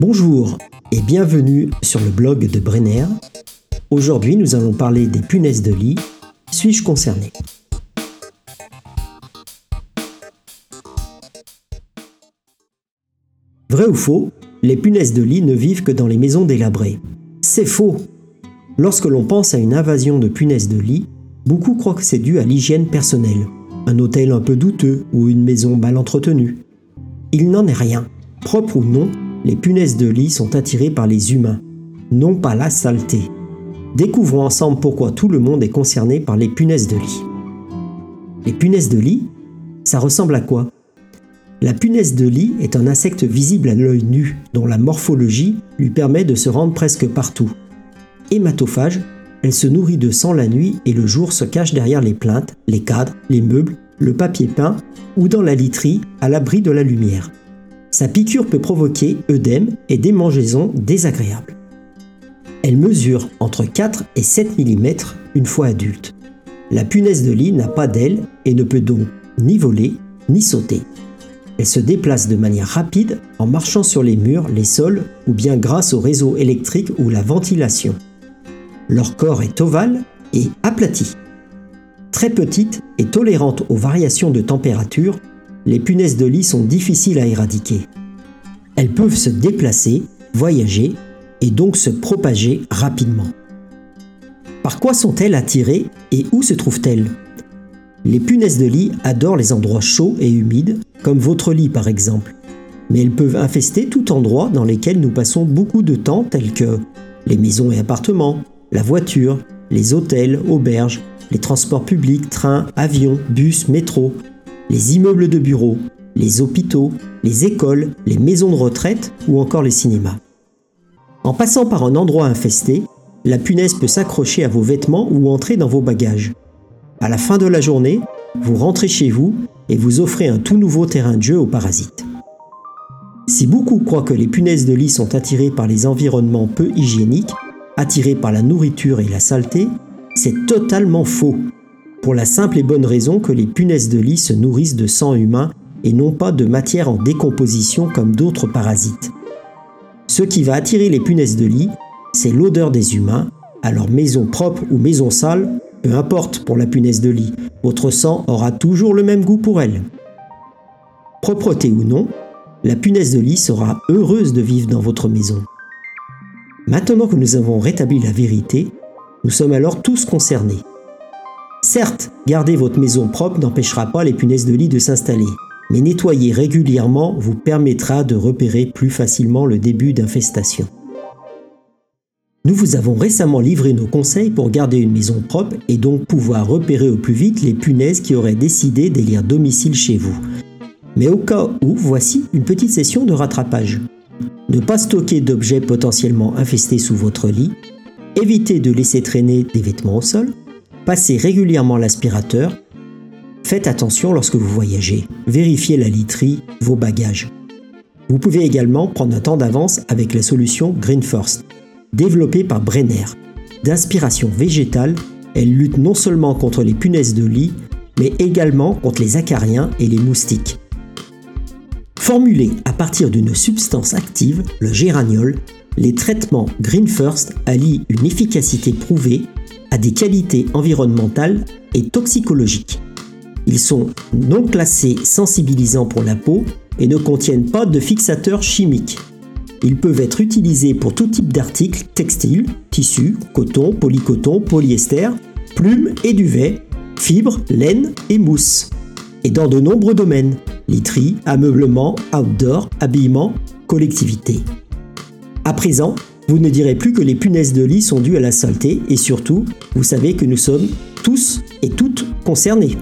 Bonjour et bienvenue sur le blog de Brenner. Aujourd'hui, nous allons parler des punaises de lit. Suis-je concerné? Vrai ou faux, les punaises de lit ne vivent que dans les maisons délabrées. C'est faux Lorsque l'on pense à une invasion de punaises de lit, beaucoup croient que c'est dû à l'hygiène personnelle, un hôtel un peu douteux ou une maison mal entretenue. Il n'en est rien. Propre ou non, les punaises de lit sont attirées par les humains, non pas la saleté. Découvrons ensemble pourquoi tout le monde est concerné par les punaises de lit. Les punaises de lit, ça ressemble à quoi? La punaise de lit est un insecte visible à l'œil nu, dont la morphologie lui permet de se rendre presque partout. Hématophage, elle se nourrit de sang la nuit et le jour se cache derrière les plaintes, les cadres, les meubles, le papier peint ou dans la literie à l'abri de la lumière. Sa piqûre peut provoquer œdème et démangeaisons désagréables. Elle mesure entre 4 et 7 mm une fois adulte. La punaise de lit n'a pas d'ailes et ne peut donc ni voler ni sauter. Elle se déplace de manière rapide en marchant sur les murs, les sols ou bien grâce au réseau électrique ou la ventilation. Leur corps est ovale et aplati. Très petite et tolérante aux variations de température, les punaises de lit sont difficiles à éradiquer. Elles peuvent se déplacer, voyager et donc se propager rapidement. Par quoi sont-elles attirées et où se trouvent-elles? Les punaises de lit adorent les endroits chauds et humides, comme votre lit par exemple. Mais elles peuvent infester tout endroit dans lesquels nous passons beaucoup de temps, tels que les maisons et appartements, la voiture, les hôtels, auberges, les transports publics, trains, avions, bus, métro, les immeubles de bureaux, les hôpitaux, les écoles, les maisons de retraite ou encore les cinémas. En passant par un endroit infesté, la punaise peut s'accrocher à vos vêtements ou entrer dans vos bagages. À la fin de la journée, vous rentrez chez vous et vous offrez un tout nouveau terrain de jeu aux parasites. Si beaucoup croient que les punaises de lit sont attirées par les environnements peu hygiéniques, attirées par la nourriture et la saleté, c'est totalement faux pour la simple et bonne raison que les punaises de lit se nourrissent de sang humain et non pas de matière en décomposition comme d'autres parasites. Ce qui va attirer les punaises de lit, c'est l'odeur des humains, alors maison propre ou maison sale, peu importe pour la punaise de lit, votre sang aura toujours le même goût pour elle. Propreté ou non, la punaise de lit sera heureuse de vivre dans votre maison. Maintenant que nous avons rétabli la vérité, nous sommes alors tous concernés. Certes, garder votre maison propre n'empêchera pas les punaises de lit de s'installer, mais nettoyer régulièrement vous permettra de repérer plus facilement le début d'infestation. Nous vous avons récemment livré nos conseils pour garder une maison propre et donc pouvoir repérer au plus vite les punaises qui auraient décidé d'élire domicile chez vous. Mais au cas où, voici une petite session de rattrapage. Ne pas stocker d'objets potentiellement infestés sous votre lit, éviter de laisser traîner des vêtements au sol, Passez régulièrement l'aspirateur. Faites attention lorsque vous voyagez. Vérifiez la literie, vos bagages. Vous pouvez également prendre un temps d'avance avec la solution Green First, développée par Brenner. D'inspiration végétale, elle lutte non seulement contre les punaises de lit, mais également contre les acariens et les moustiques. Formulée à partir d'une substance active, le géraniol, les traitements Green First allient une efficacité prouvée à des qualités environnementales et toxicologiques. Ils sont non classés sensibilisants pour la peau et ne contiennent pas de fixateurs chimiques. Ils peuvent être utilisés pour tout type d'articles textiles, tissus, coton, polycoton, polyester, plumes et duvet, fibres, laine et mousse. Et dans de nombreux domaines, literie, ameublement, outdoor, habillement, collectivité. À présent, vous ne direz plus que les punaises de lit sont dues à la saleté et surtout, vous savez que nous sommes tous et toutes concernés.